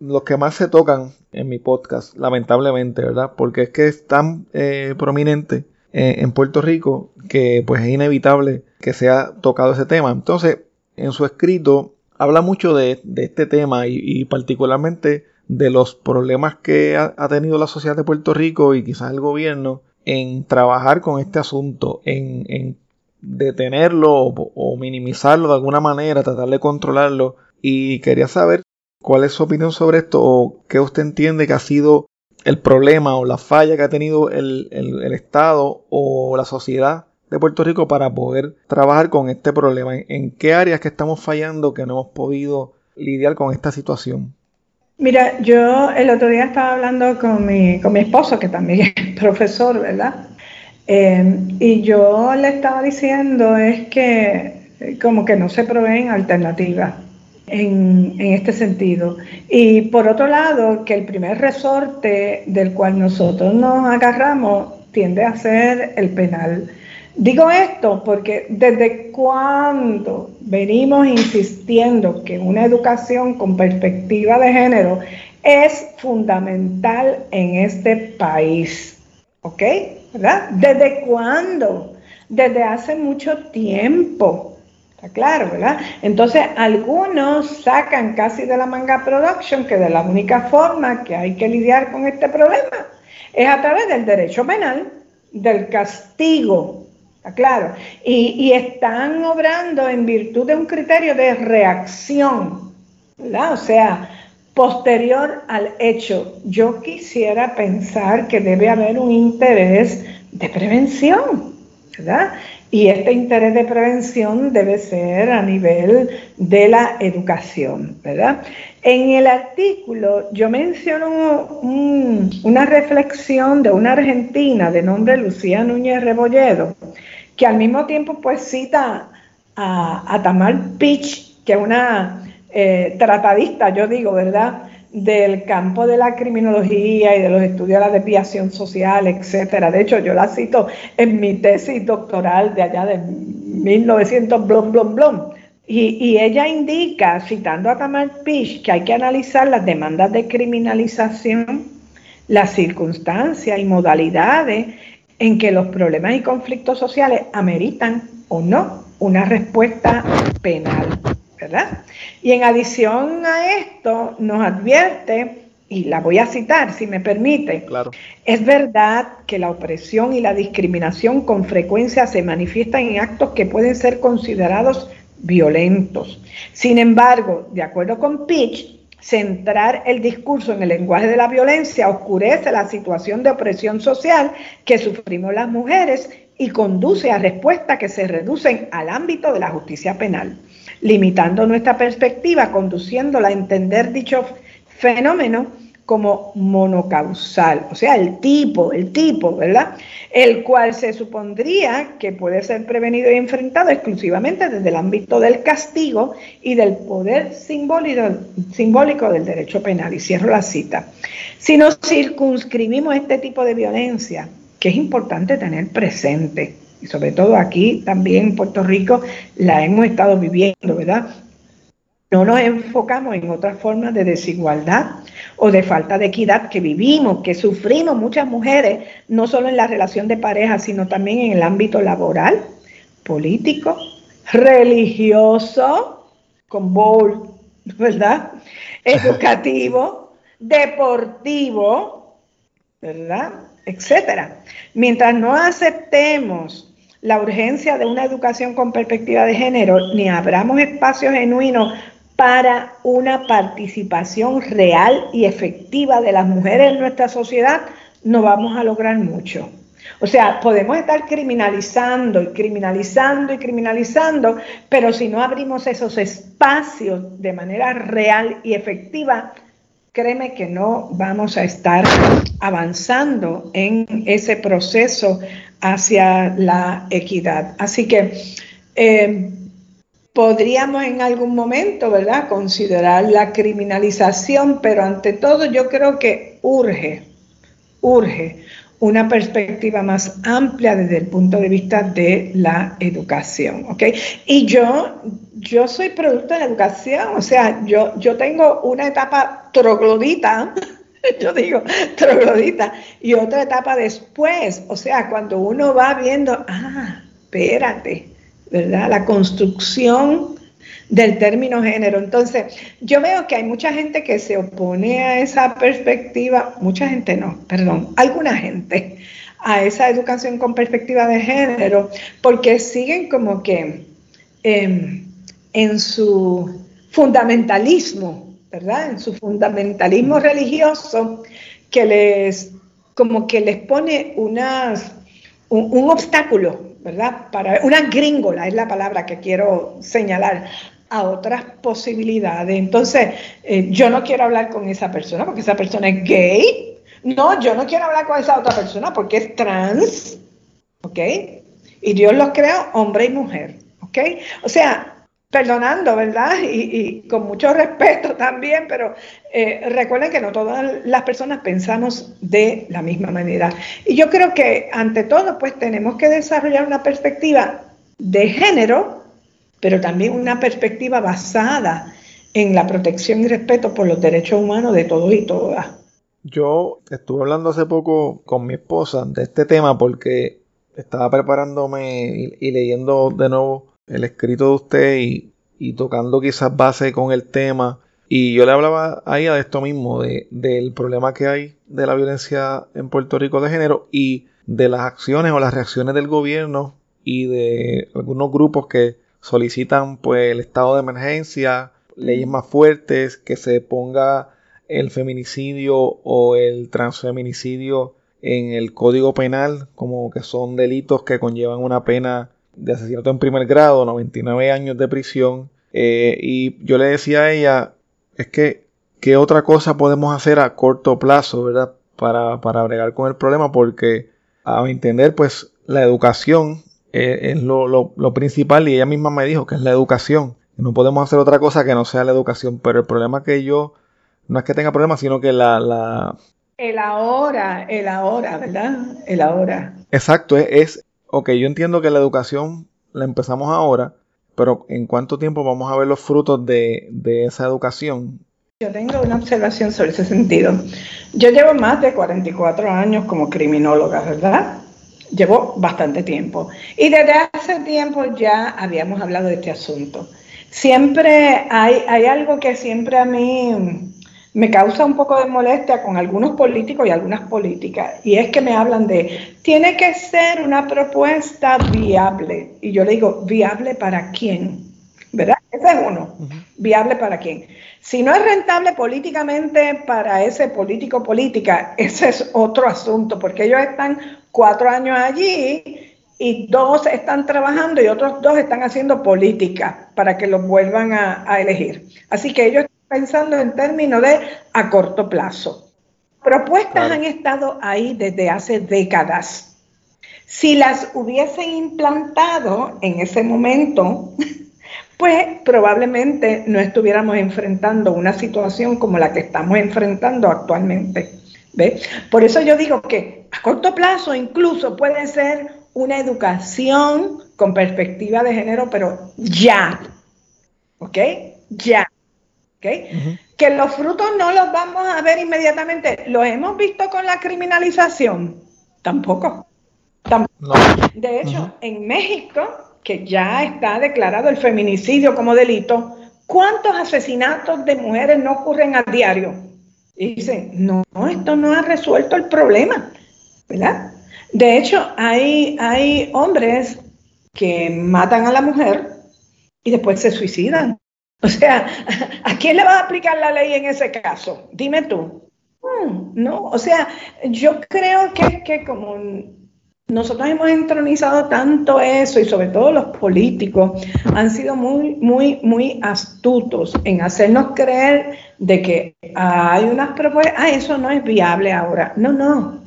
los que más se tocan en mi podcast, lamentablemente, ¿verdad? Porque es que es tan eh, prominente eh, en Puerto Rico que pues es inevitable que sea tocado ese tema. Entonces, en su escrito, habla mucho de, este tema y, particularmente de los problemas que ha, tenido la sociedad de Puerto Rico y quizás el gobierno en trabajar con este asunto, en, detenerlo o, minimizarlo de alguna manera, tratar de controlarlo. Y quería saber cuál es su opinión sobre esto o qué usted entiende que ha sido el problema o la falla que ha tenido el Estado o la sociedad de Puerto Rico para poder trabajar con este problema? ¿En qué áreas que estamos fallando que no hemos podido lidiar con esta situación? Mira, yo el otro día estaba hablando con mi, con mi esposo, que también es profesor, ¿verdad? Eh, y yo le estaba diciendo es que eh, como que no se proveen alternativas en, en, este sentido. Y por otro lado, que el primer resorte del cual nosotros nos agarramos tiende a ser el penal. Digo esto porque desde cuando venimos insistiendo que una educación con perspectiva de género es fundamental en este país. ¿Ok? ¿Verdad? ¿Desde cuándo? Desde hace mucho tiempo. Está claro, ¿verdad? Entonces, algunos sacan casi de la manga production que de la única forma que hay que lidiar con este problema es a través del derecho penal, del castigo claro. Y, están obrando en virtud de un criterio de reacción, ¿verdad? O sea, posterior al hecho. Yo quisiera pensar que debe haber un interés de prevención, ¿verdad? Y este interés de prevención debe ser a nivel de la educación, ¿verdad? En el artículo yo menciono una reflexión de una argentina de nombre Lucía Núñez Rebolledo, que al mismo tiempo pues cita a, Tamar Pitch, que es una eh, tratadista, yo digo, ¿verdad?, del campo de la criminología y de los estudios de la desviación social, etcétera. De hecho, yo la cito en mi tesis doctoral de allá de 1900, blom, blom, blom. Y, y ella indica, citando a Tamar Pitch, que hay que analizar las demandas de criminalización, las circunstancias y modalidades en que los problemas y conflictos sociales ameritan o no una respuesta penal, ¿verdad? Y en adición a esto nos advierte, y la voy a citar si me permite, claro. es verdad que la opresión y la discriminación con frecuencia se manifiestan en actos que pueden ser considerados violentos. Sin embargo, de acuerdo con Pitch, centrar el discurso en el lenguaje de la violencia oscurece la situación de opresión social que sufrimos las mujeres y conduce a respuestas que se reducen al ámbito de la justicia penal, limitando nuestra perspectiva, conduciéndola a entender dicho fenómeno como monocausal, o sea, el tipo, el tipo, ¿verdad? El cual se supondría que puede ser prevenido y enfrentado exclusivamente desde el ámbito del castigo y del poder simbólico, del derecho penal. Y cierro la cita. Si nos circunscribimos este tipo de violencia, que es importante tener presente, y sobre todo aquí también en Puerto Rico la hemos estado viviendo, ¿verdad? No nos enfocamos en otras formas de desigualdad o de falta de equidad que vivimos, que sufrimos muchas mujeres, no solo en la relación de pareja, sino también en el ámbito laboral, político, religioso, con bowl, ¿verdad? Educativo, deportivo, ¿verdad? Etcétera. Mientras no aceptemos la urgencia de una educación con perspectiva de género, ni abramos espacios genuinos para una participación real y efectiva de las mujeres en nuestra sociedad, no vamos a lograr mucho. O sea, podemos estar criminalizando y criminalizando y criminalizando, pero si no abrimos esos espacios de manera real y efectiva, créeme que no vamos a estar avanzando en ese proceso hacia la equidad. Así que eh, podríamos en algún momento, ¿verdad?, considerar la criminalización, pero ante todo yo creo que urge, urge una perspectiva más amplia desde el punto de vista de la educación, ¿ok? Y yo, yo soy producto de la educación, o sea, yo, yo tengo una etapa troglodita, yo digo troglodita, y otra etapa después, o sea, cuando uno va viendo, ah, espérate, ¿verdad? La construcción del término género. Entonces, yo veo que hay mucha gente que se opone a esa perspectiva, mucha gente no, perdón, alguna gente, a esa educación con perspectiva de género, porque siguen como que em, en su fundamentalismo, ¿verdad? En su fundamentalismo religioso que les, como que les pone unas, un obstáculo ¿verdad? Para una gringola es la palabra que quiero señalar a otras posibilidades. Entonces, eh, yo no quiero hablar con esa persona porque esa persona es gay. No, yo no quiero hablar con esa otra persona porque es trans. ¿Ok? Y Dios los creó hombre y mujer. ¿Ok? O sea, perdonando, ¿verdad? Y, con mucho respeto también, pero eh, recuerden que no todas las personas pensamos de la misma manera. Y yo creo que ante todo, pues tenemos que desarrollar una perspectiva de género, pero también una perspectiva basada en la protección y respeto por los derechos humanos de todos y todas. Yo estuve hablando hace poco con mi esposa de este tema porque estaba preparándome y leyendo de nuevo el escrito de usted y, tocando quizás base con el tema. Y yo le hablaba a ella de esto mismo, de, del problema que hay de la violencia en Puerto Rico de género y de las acciones o las reacciones del gobierno y de algunos grupos que solicitan pues el estado de emergencia, leyes más fuertes, que se ponga el feminicidio o el transfeminicidio en el código penal, como que son delitos que conllevan una pena de asesinato en primer grado, 99 años de prisión. Eh, y yo le decía a ella, es que, ¿qué otra cosa podemos hacer a corto plazo, verdad? Para, para bregar con el problema, porque a entender, pues, la educación eh, es lo, lo, principal y ella misma me dijo que es la educación. No podemos hacer otra cosa que no sea la educación, pero el problema que yo, no es que tenga problemas, sino que la, la... El ahora, el ahora, ¿verdad? El ahora. Exacto, es ok, yo entiendo que la educación la empezamos ahora, pero ¿en cuánto tiempo vamos a ver los frutos de, esa educación? Yo tengo una observación sobre ese sentido. Yo llevo más de 44 años como criminóloga, ¿verdad? Llevo bastante tiempo. Y desde hace tiempo ya habíamos hablado de este asunto. Siempre hay, hay algo que siempre a mí me causa un poco de molestia con algunos políticos y algunas políticas, y es que me hablan de, tiene que ser una propuesta viable. Y yo le digo, ¿viable para quién? ¿Verdad? Ese es uno. ¿Viable para quién? Si no es rentable políticamente para ese político política, ese es otro asunto, porque ellos están cuatro años allí y dos están trabajando y otros dos están haciendo política para que los vuelvan a, a elegir. Así que ellos pensando en términos de a corto plazo. Propuestas han estado ahí desde hace décadas. Si las hubiesen implantado en ese momento, pues probablemente no estuviéramos enfrentando una situación como la que estamos enfrentando actualmente. Por eso yo digo que a corto plazo incluso puede ser una educación con perspectiva de género, pero ya. ¿Ok? Ya. Que los frutos no los vamos a ver inmediatamente. ¿Los hemos visto con la criminalización? Tampoco. De hecho, en México, que ya está declarado el feminicidio como delito, ¿cuántos asesinatos de mujeres no ocurren a diario? Y dicen, no, esto no ha resuelto el problema, ¿verdad? De hecho, hay, hay hombres que matan a la mujer y después se suicidan. O sea, ¿a quién le va a aplicar la ley en ese caso? Dime tú. Hmm, no, o sea, yo creo que, que como nosotros hemos entronizado tanto eso y sobre todo los políticos han sido muy, muy, muy astutos en hacernos creer de que hay unas propuestas, ah, eso no es viable ahora. No, no.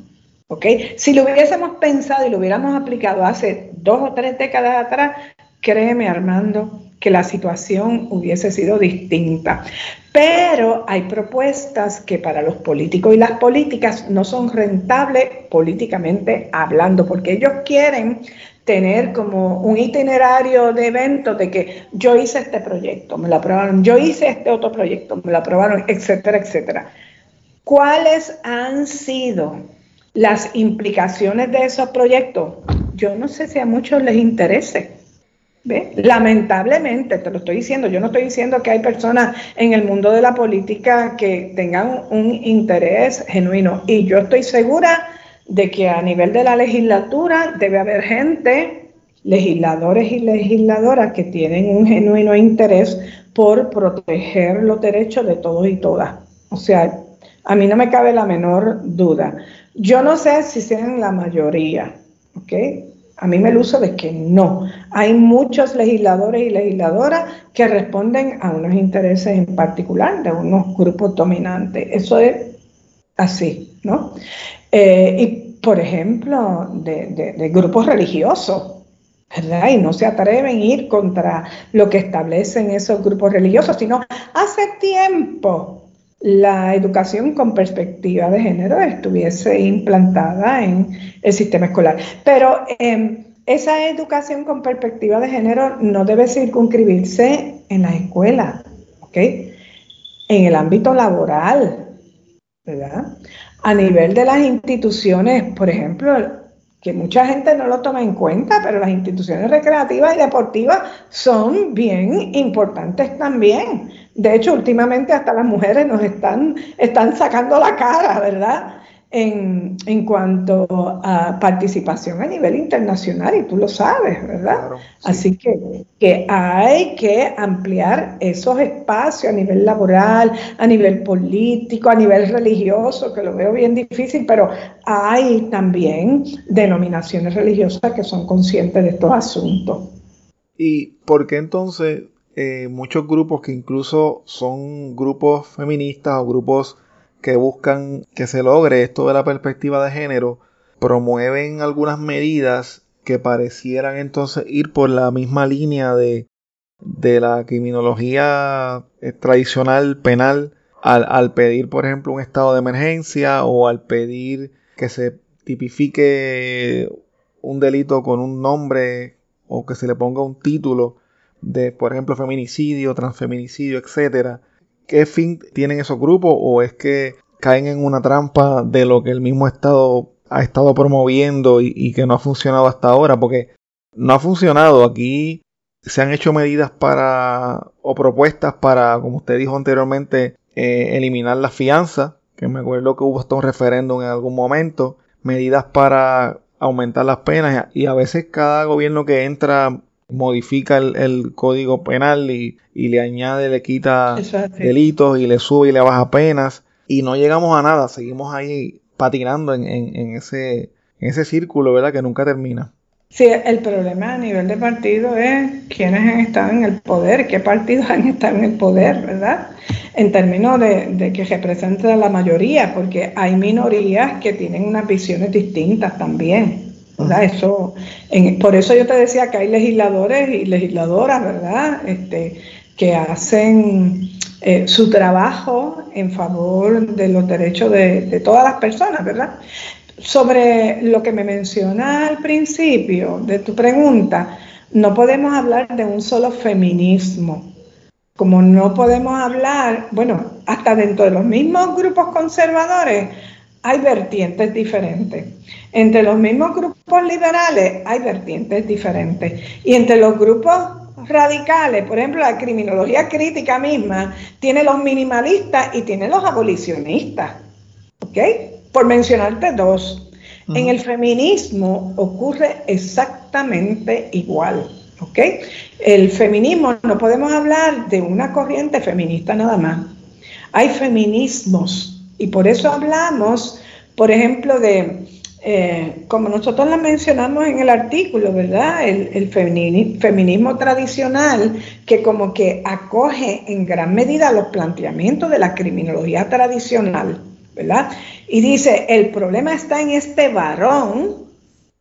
¿Ok? Si lo hubiésemos pensado y lo hubiéramos aplicado hace dos o tres décadas atrás, créeme Armando, que la situación hubiese sido distinta. Pero hay propuestas que para los políticos y las políticas no son rentables políticamente hablando, porque ellos quieren tener como un itinerario de eventos de que yo hice este proyecto, me lo aprobaron, yo hice este otro proyecto, me lo aprobaron, etcétera, etcétera. ¿Cuáles han sido las implicaciones de esos proyectos? Yo no sé si a muchos les interese. Lamentablemente, te lo estoy diciendo, yo no estoy diciendo que hay personas en el mundo de la política que tengan un interés genuino y yo estoy segura de que a nivel de la legislatura debe haber gente, legisladores y legisladoras que tienen un genuino interés por proteger los derechos de todos y todas. O sea, a mí no me cabe la menor duda. Yo no sé si sean la mayoría, ¿ok? A mí me luce de que no. Hay muchos legisladores y legisladoras que responden a unos intereses en particular de unos grupos dominantes. Eso es así, ¿no? Eh, y, por ejemplo, de, grupos religiosos, ¿verdad? Y no se atreven a ir contra lo que establecen esos grupos religiosos, sino hace tiempo la educación con perspectiva de género estuviese implantada en el sistema escolar. Pero em, esa educación con perspectiva de género no debe circunscribirse en la escuela, ¿ok? En el ámbito laboral, ¿verdad? A nivel de las instituciones, por ejemplo, que mucha gente no lo toma en cuenta, pero las instituciones recreativas y deportivas son bien importantes también. De hecho, últimamente hasta las mujeres nos están, están sacando la cara, ¿verdad? En, en, cuanto a participación a nivel internacional, y tú lo sabes, ¿verdad? Así que, que hay que ampliar esos espacios a nivel laboral, a nivel político, a nivel religioso, que lo veo bien difícil, pero hay también denominaciones religiosas que son conscientes de estos asuntos. ¿Y por qué entonces eh, muchos grupos que incluso son grupos feministas o grupos que buscan que se logre esto de la perspectiva de género, promueven algunas medidas que parecieran entonces ir por la misma línea de, de la criminología eh, tradicional penal al, al, pedir, por ejemplo, un estado de emergencia o al pedir que se tipifique un delito con un nombre o que se le ponga un título de, por ejemplo, feminicidio, transfeminicidio, etcétera. ¿Qué fin tienen esos grupos o es que caen en una trampa de lo que el mismo Estado ha estado promoviendo y, que no ha funcionado hasta ahora? Porque no ha funcionado. Aquí se han hecho medidas para o propuestas para, como usted dijo anteriormente, eh, eliminar la fianza, que me acuerdo que hubo hasta un referéndum en algún momento, medidas para aumentar las penas y a veces cada gobierno que entra modifica el, código penal y, le añade, le quita delitos y le sube y le baja penas y no llegamos a nada, seguimos ahí patinando en, en, ese, en ese círculo, ¿verdad? Que nunca termina. Sí, el problema a nivel de partido es quiénes han estado en el poder, qué partidos han estado en el poder, ¿verdad? En términos de, de que representa la mayoría, porque hay minorías que tienen unas visiones distintas también. Eso, por eso yo te decía que hay legisladores y legisladoras, ¿verdad? Este, que hacen eh, su trabajo en favor de los derechos de, todas las personas, ¿verdad? sobre lo que me menciona al principio de tu pregunta, no podemos hablar de un solo feminismo. Como no podemos hablar, bueno, hasta dentro de los mismos grupos conservadores hay vertientes diferentes. Entre los mismos grupos liberales hay vertientes diferentes. Y entre los grupos radicales, por ejemplo, la criminología crítica misma, tiene los minimalistas y tiene los abolicionistas. ¿Ok? Por mencionarte dos. En el feminismo ocurre exactamente igual. ¿Ok? El feminismo, no podemos hablar de una corriente feminista nada más. Hay feminismos y por eso hablamos, por ejemplo, de, eh, como nosotros la mencionamos en el artículo, ¿verdad? El, feminismo tradicional que como que acoge en gran medida los planteamientos de la criminología tradicional, ¿verdad? Y dice, el problema está en este varón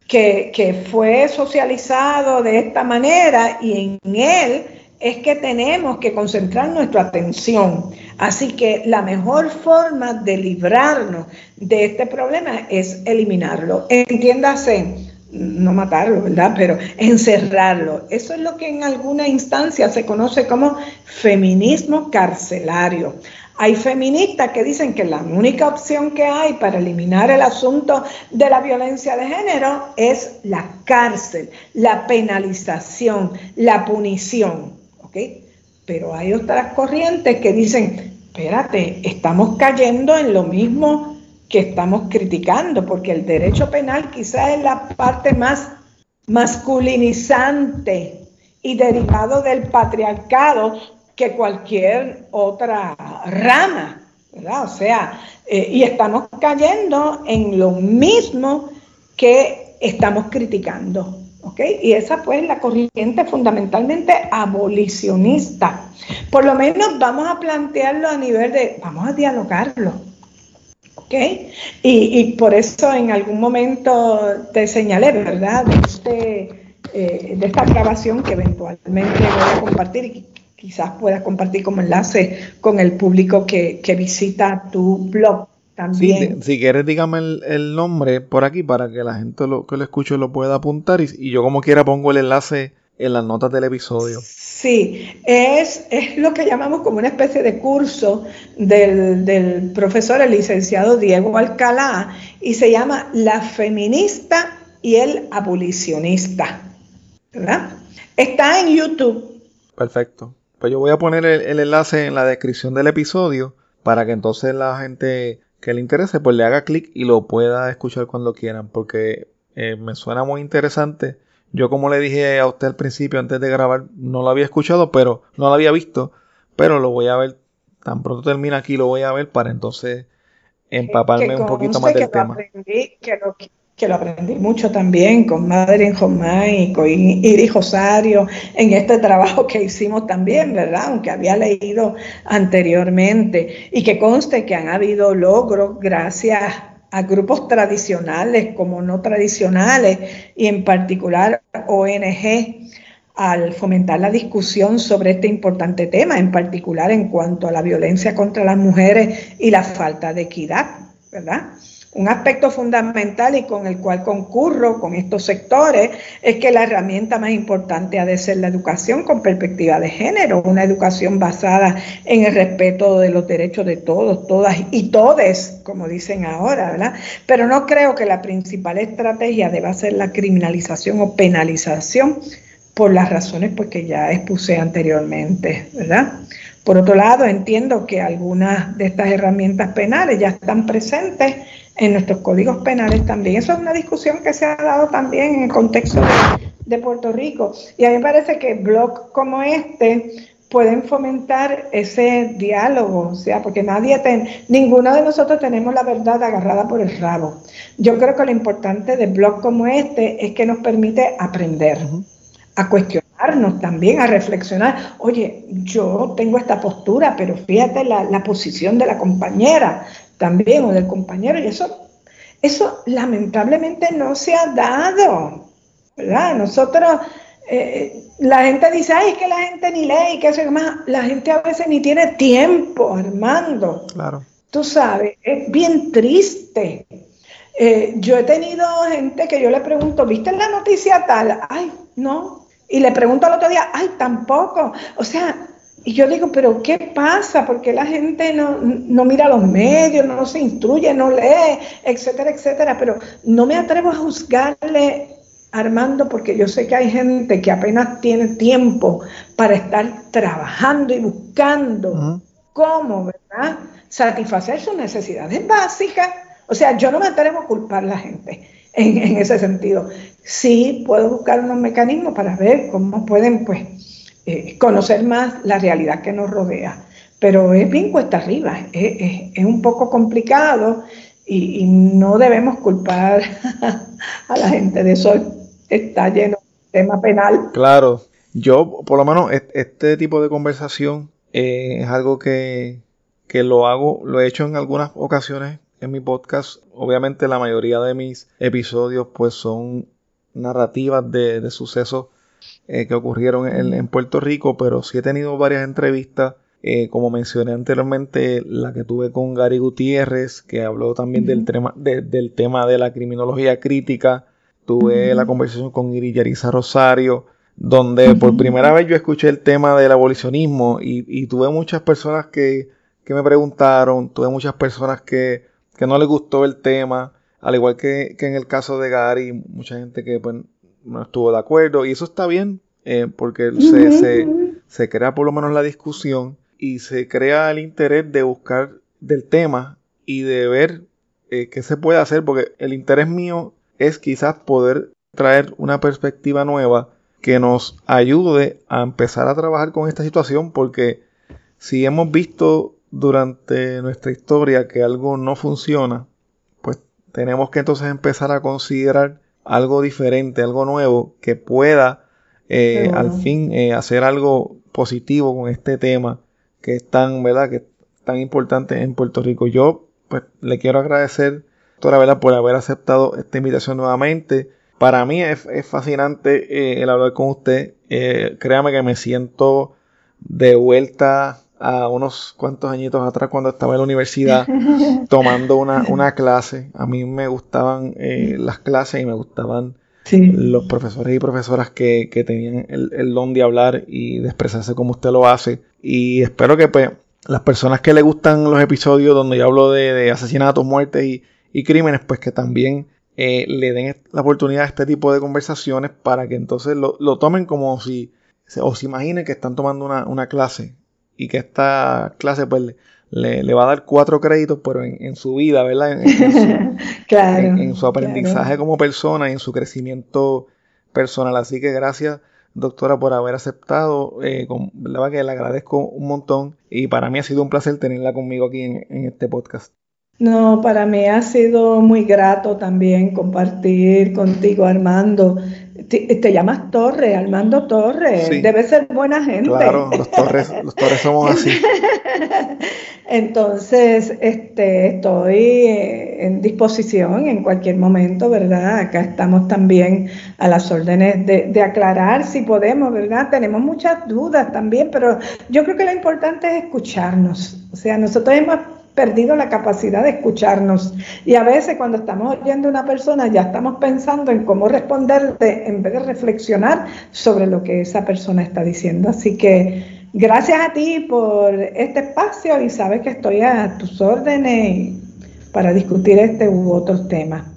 que, que fue socializado de esta manera y en él es que tenemos que concentrar nuestra atención. Así que la mejor forma de librarnos de este problema es eliminarlo. Entiéndase, no matarlo, ¿verdad? Pero encerrarlo. Eso es lo que en alguna instancia se conoce como feminismo carcelario. Hay feministas que dicen que la única opción que hay para eliminar el asunto de la violencia de género es la cárcel, la penalización, la punición. ¿ok? Pero hay otras corrientes que dicen, espérate, estamos cayendo en lo mismo que estamos criticando, porque el derecho penal quizás es la parte más masculinizante y derivado del patriarcado que cualquier otra rama, ¿verdad? O sea, eh, y estamos cayendo en lo mismo que estamos criticando, ¿ok? Y esa pues la corriente fundamentalmente abolicionista. Por lo menos vamos a plantearlo a nivel de, vamos a dialogarlo, ¿ok? Y, por eso en algún momento te señalé, ¿verdad? De, este, eh, de esta grabación que eventualmente voy a compartir y quizás puedas compartir como enlace con el público que, visita tu blog también. si quieres, dígame el, nombre por aquí para que la gente lo, que lo escuche lo pueda apuntar y, yo como quiera pongo el enlace en las notas del episodio. Sí, es, es lo que llamamos como una especie de curso del, del profesor, el licenciado Diego Alcalá, y se llama La feminista y el abolicionista. ¿Verdad? Está en YouTube. Perfecto. Pues yo voy a poner el, enlace en la descripción del episodio para que entonces la gente que le interese pues le haga clic y lo pueda escuchar cuando quieran porque eh, me suena muy interesante. Yo como le dije a usted al principio antes de grabar no lo había escuchado pero no lo había visto pero lo voy a ver tan pronto termina aquí lo voy a ver para entonces empaparme un poquito más del tema que lo aprendí mucho también con Madre Jomay y con Iris Rosario en este trabajo que hicimos también, ¿verdad? Aunque había leído anteriormente y que conste que han habido logros gracias a grupos tradicionales como no tradicionales y en particular ONG al fomentar la discusión sobre este importante tema, en particular en cuanto a la violencia contra las mujeres y la falta de equidad, ¿verdad? Un aspecto fundamental y con el cual concurro con estos sectores es que la herramienta más importante ha de ser la educación con perspectiva de género, una educación basada en el respeto de los derechos de todos, todas y todes, como dicen ahora, ¿verdad? Pero no creo que la principal estrategia deba ser la criminalización o penalización por las razones pues, que ya expuse anteriormente, ¿verdad? Por otro lado, entiendo que algunas de estas herramientas penales ya están presentes en nuestros códigos penales también. Eso es una discusión que se ha dado también en el contexto de, Puerto Rico. Y a mí me parece que blogs como este pueden fomentar ese diálogo, o sea, porque nadie, ten, ninguno de nosotros tenemos la verdad agarrada por el rabo. Yo creo que lo importante de blogs como este es que nos permite aprender, a cuestionarnos también, a reflexionar. Oye, yo tengo esta postura, pero fíjate la, la posición de la compañera, también o del compañero y eso, eso lamentablemente no se ha dado, ¿verdad? Nosotros, eh, la gente dice, ay, es que la gente ni lee y que eso más, la gente a veces ni tiene tiempo, Armando. Claro. Tú sabes, es bien triste. Eh, yo he tenido gente que yo le pregunto, ¿viste la noticia tal? Ay, no. Y le pregunto al otro día, ay, tampoco. O sea, y yo digo, pero ¿qué pasa? Porque la gente no, no, mira los medios, no se instruye, no lee, etcétera, etcétera. Pero no me atrevo a juzgarle, Armando, porque yo sé que hay gente que apenas tiene tiempo para estar trabajando y buscando cómo, ¿verdad? Satisfacer sus necesidades básicas. O sea, yo no me atrevo a culpar a la gente en, en ese sentido. Sí puedo buscar unos mecanismos para ver cómo pueden, pues, eh, conocer más la realidad que nos rodea. Pero es bien cuesta arriba, es, un poco complicado y, no debemos culpar a la gente de eso. Está lleno de tema penal. Claro, yo por lo menos este tipo de conversación eh, es algo que, lo hago, lo he hecho en algunas ocasiones en mi podcast. Obviamente la mayoría de mis episodios pues son narrativas de, de sucesos eh, que ocurrieron en, Puerto Rico, pero sí he tenido varias entrevistas, eh, como mencioné anteriormente, la que tuve con Gary Gutiérrez, que habló también del, tema, del tema de la criminología crítica. Tuve la conversación con Iri Yarisa Rosario, donde por primera vez yo escuché el tema del abolicionismo y, tuve muchas personas que, me preguntaron, tuve muchas personas que, no les gustó el tema, al igual que, que en el caso de Gary, mucha gente que pues, no estuvo de acuerdo y eso está bien eh, porque se, crea por lo menos la discusión y se crea el interés de buscar del tema y de ver eh, qué se puede hacer porque el interés mío es quizás poder traer una perspectiva nueva que nos ayude a empezar a trabajar con esta situación porque si hemos visto durante nuestra historia que algo no funciona, pues tenemos que entonces empezar a considerar algo diferente, algo nuevo que pueda eh, al fin eh, hacer algo positivo con este tema que es tan, ¿verdad? Que tan importante en Puerto Rico. Yo pues le quiero agradecer, toda verdad, por haber aceptado esta invitación nuevamente. Para mí es, fascinante eh, el hablar con usted. créame que me siento de vuelta a unos cuantos añitos atrás cuando estaba en la universidad tomando una, clase. A mí me gustaban eh, las clases y me gustaban los profesores y profesoras que, tenían el, don de hablar y de expresarse como usted lo hace. Y espero que pues, las personas que le gustan los episodios donde yo hablo de, asesinatos, muertes y, crímenes, pues que también eh, le den la oportunidad a este tipo de conversaciones para que entonces lo, tomen como si o se imaginen que están tomando una, una clase y que esta clase pues le, va a dar cuatro créditos, pero en, su vida, ¿verdad? En, su, claro, en, su aprendizaje como persona y en su crecimiento personal. Así que gracias, doctora, por haber aceptado. Eh, con, verdad que le agradezco un montón y para mí ha sido un placer tenerla conmigo aquí en este podcast. No, para mí ha sido muy grato también compartir contigo, Armando, te, llamas Torre, Armando Torre. Debe ser buena gente. Claro, los Torres, los Torres somos así. Entonces, este, estoy eh, en disposición en cualquier momento, ¿verdad? Acá estamos también a las órdenes de, de aclarar si podemos, ¿verdad? Tenemos muchas dudas también, pero yo creo que lo importante es escucharnos. O sea, nosotros hemos perdido la capacidad de escucharnos. Y a veces cuando estamos oyendo a una persona ya estamos pensando en cómo responderle en vez de reflexionar sobre lo que esa persona está diciendo. Así que gracias a ti por este espacio y sabes que estoy a tus órdenes para discutir este u otros temas.